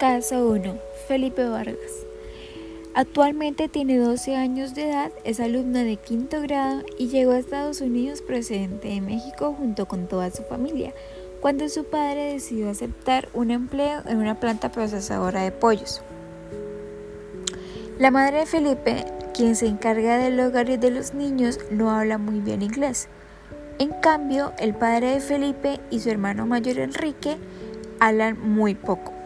Caso 1. Felipe Vargas. Actualmente tiene 12 años de edad, es alumno de quinto grado y llegó a Estados Unidos procedente de México junto con toda su familia, cuando su padre decidió aceptar un empleo en una planta procesadora de pollos. La madre de Felipe, quien se encarga del hogar y de los niños, no habla muy bien inglés. En cambio, el padre de Felipe y su hermano mayor Enrique hablan muy poco.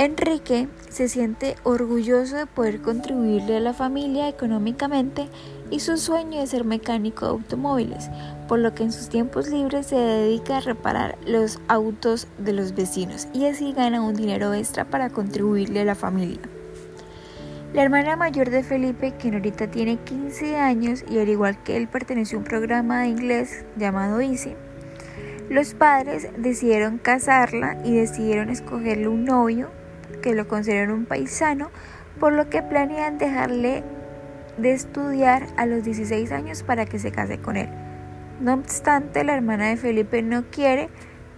Enrique se siente orgulloso de poder contribuirle a la familia económicamente y su sueño es ser mecánico de automóviles, por lo que en sus tiempos libres se dedica a reparar los autos de los vecinos y así gana un dinero extra para contribuirle a la familia. La hermana mayor de Felipe, quien ahorita tiene 15 años y al igual que él perteneció a un programa de inglés llamado Easy, los padres decidieron casarla y decidieron escogerle un novio que lo consideran un paisano, por lo que planean dejarle de estudiar a los 16 años para que se case con él. No obstante, la hermana de Felipe no quiere,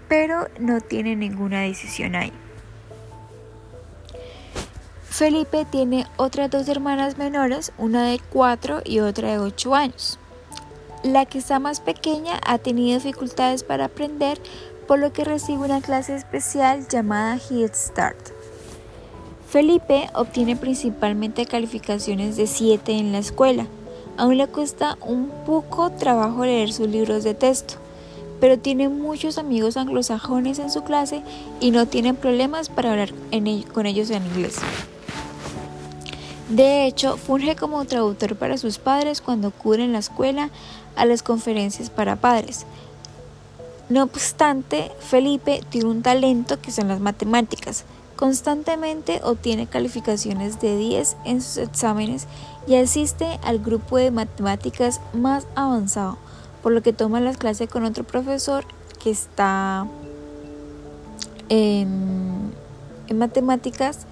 pero no tiene ninguna decisión ahí. Felipe tiene otras dos hermanas menores, una de 4 y otra de 8 años. La que está más pequeña ha tenido dificultades para aprender, por lo que recibe una clase especial llamada Head Start. Felipe obtiene principalmente calificaciones de 7 en la escuela. Aún le cuesta un poco trabajo leer sus libros de texto, pero tiene muchos amigos anglosajones en su clase y no tiene problemas para hablar con ellos en inglés. De hecho, funge como traductor para sus padres cuando cubren la escuela a las conferencias para padres. No obstante, Felipe tiene un talento que son las matemáticas. Constantemente obtiene calificaciones de 10 en sus exámenes y asiste al grupo de matemáticas más avanzado, por lo que toma las clases con otro profesor que está en, matemáticas.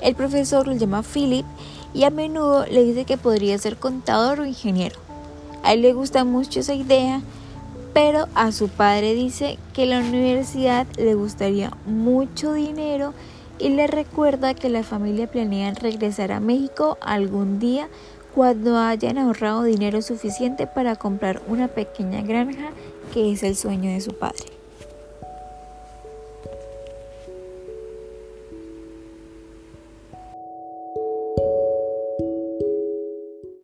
El profesor lo llama Philip y a menudo le dice que podría ser contador o ingeniero. A él le gusta mucho esa idea, pero a su padre dice que la universidad le gustaría mucho dinero y le recuerda que la familia planea regresar a México algún día cuando hayan ahorrado dinero suficiente para comprar una pequeña granja que es el sueño de su padre.